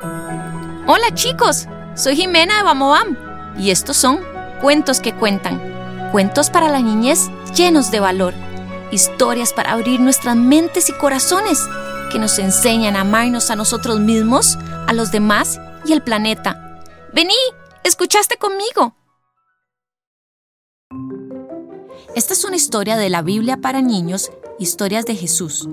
Hola chicos, soy Jimena de Bamobam y estos son cuentos que cuentan. Cuentos para la niñez llenos de valor. Historias para abrir nuestras mentes y corazones que nos enseñan a amarnos a nosotros mismos, a los demás y al planeta. Vení, escuchaste conmigo. Esta es una historia de la Biblia para niños, Historias de Jesús,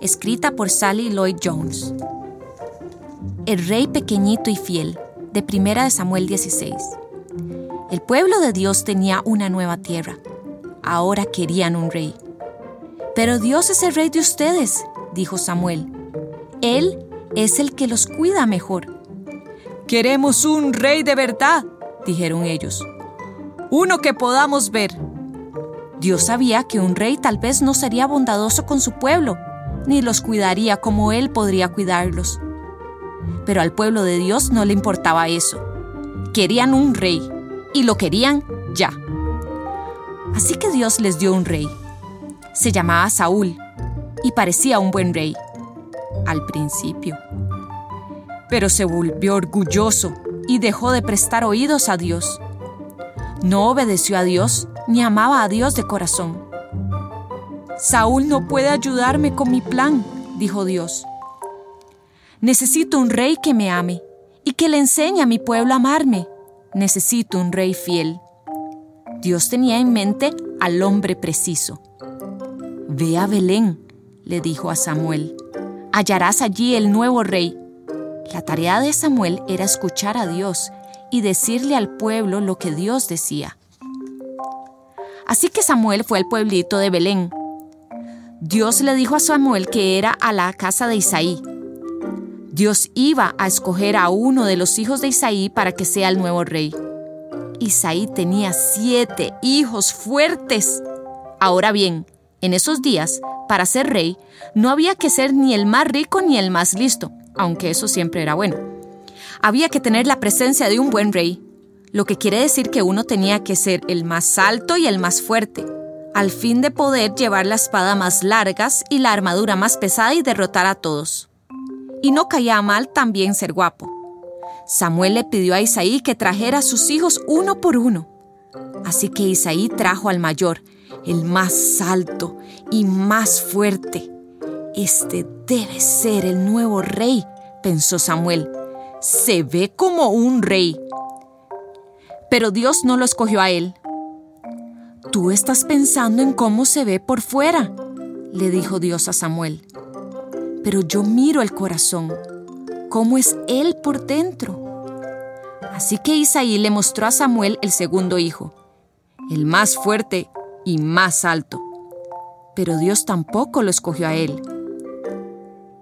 escrita por Sally Lloyd Jones. El rey pequeñito y fiel, de Primera de Samuel 16. El pueblo de Dios tenía una nueva tierra. Ahora querían un rey. Pero Dios es el rey de ustedes, dijo Samuel. Él es el que los cuida mejor. Queremos un rey de verdad, dijeron ellos. Uno que podamos ver. Dios sabía que un rey tal vez no sería bondadoso con su pueblo, ni los cuidaría como él podría cuidarlos. Pero al pueblo de Dios no le importaba eso. Querían un rey, y lo querían ya. Así que Dios les dio un rey. Se llamaba Saúl, y parecía un buen rey, al principio. Pero se volvió orgulloso y dejó de prestar oídos a Dios. No obedeció a Dios ni amaba a Dios de corazón. Saúl no puede ayudarme con mi plan, dijo Dios. Necesito un rey que me ame y que le enseñe a mi pueblo a amarme. Necesito un rey fiel. Dios tenía en mente al hombre preciso. Ve a Belén, le dijo a Samuel. Hallarás allí el nuevo rey. La tarea de Samuel era escuchar a Dios y decirle al pueblo lo que Dios decía. Así que Samuel fue al pueblito de Belén. Dios le dijo a Samuel que era a la casa de Isaí. Dios iba a escoger a uno de los hijos de Isaí para que sea el nuevo rey. Isaí tenía siete hijos fuertes. Ahora bien, en esos días, para ser rey, no había que ser ni el más rico ni el más listo, aunque eso siempre era bueno. Había que tener la presencia de un buen rey, lo que quiere decir que uno tenía que ser el más alto y el más fuerte, al fin de poder llevar la espada más largas y la armadura más pesada y derrotar a todos. Y no caía mal también ser guapo. Samuel le pidió a Isaí que trajera a sus hijos uno por uno. Así que Isaí trajo al mayor, el más alto y más fuerte. Este debe ser el nuevo rey, pensó Samuel. Se ve como un rey. Pero Dios no lo escogió a él. Tú estás pensando en cómo se ve por fuera, le dijo Dios a Samuel. Pero yo miro el corazón, cómo es él por dentro. Así que Isaí le mostró a Samuel el segundo hijo, el más fuerte y más alto. Pero Dios tampoco lo escogió a él.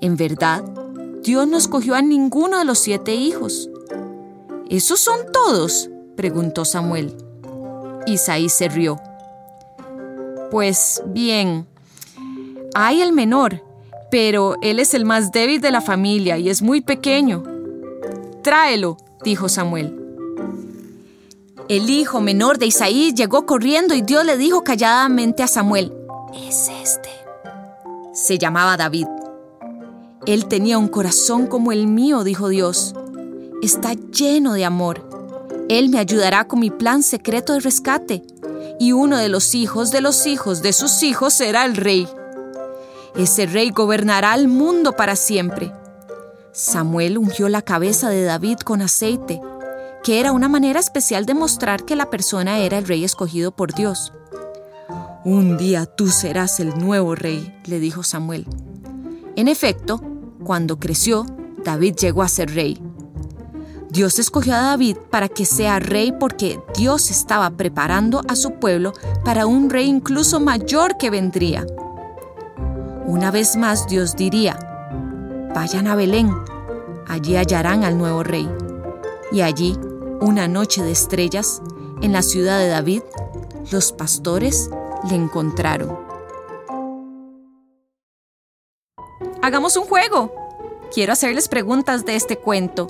En verdad, Dios no escogió a ninguno de los siete hijos. ¿Esos son todos? preguntó Samuel. Isaí se rió. Pues bien, hay el menor, pero él es el más débil de la familia y es muy pequeño. Tráelo, dijo Samuel. El hijo menor de Isaí llegó corriendo y Dios le dijo calladamente a Samuel, es este. Se llamaba David. Él tenía un corazón como el mío, dijo Dios. Está lleno de amor. Él me ayudará con mi plan secreto de rescate, y uno de los hijos de los hijos de sus hijos será el rey. Ese rey gobernará el mundo para siempre. Samuel ungió la cabeza de David con aceite, que era una manera especial de mostrar que la persona era el rey escogido por Dios. Un día tú serás el nuevo rey, le dijo Samuel. En efecto, cuando creció, David llegó a ser rey. Dios escogió a David para que sea rey porque Dios estaba preparando a su pueblo para un rey incluso mayor que vendría. Una vez más Dios diría, vayan a Belén, allí hallarán al nuevo rey. Y allí, una noche de estrellas, en la ciudad de David, los pastores le encontraron. Hagamos un juego. Quiero hacerles preguntas de este cuento.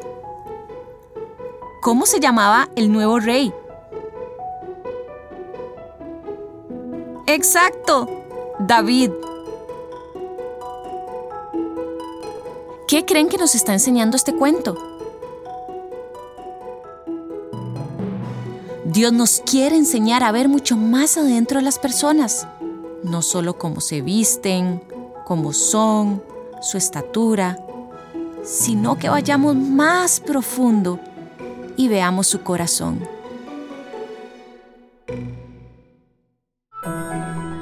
¿Cómo se llamaba el nuevo rey? Exacto, David. ¿Qué creen que nos está enseñando este cuento? Dios nos quiere enseñar a ver mucho más adentro de las personas, no solo cómo se visten, cómo son, su estatura, sino que vayamos más profundo y veamos su corazón.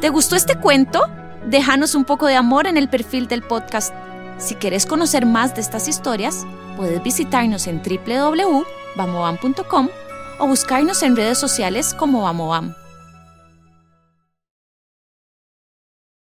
¿Te gustó este cuento? Déjanos un poco de amor en el perfil del podcast. Si quieres conocer más de estas historias, puedes visitarnos en www.bamoam.com o buscarnos en redes sociales como Bamoam.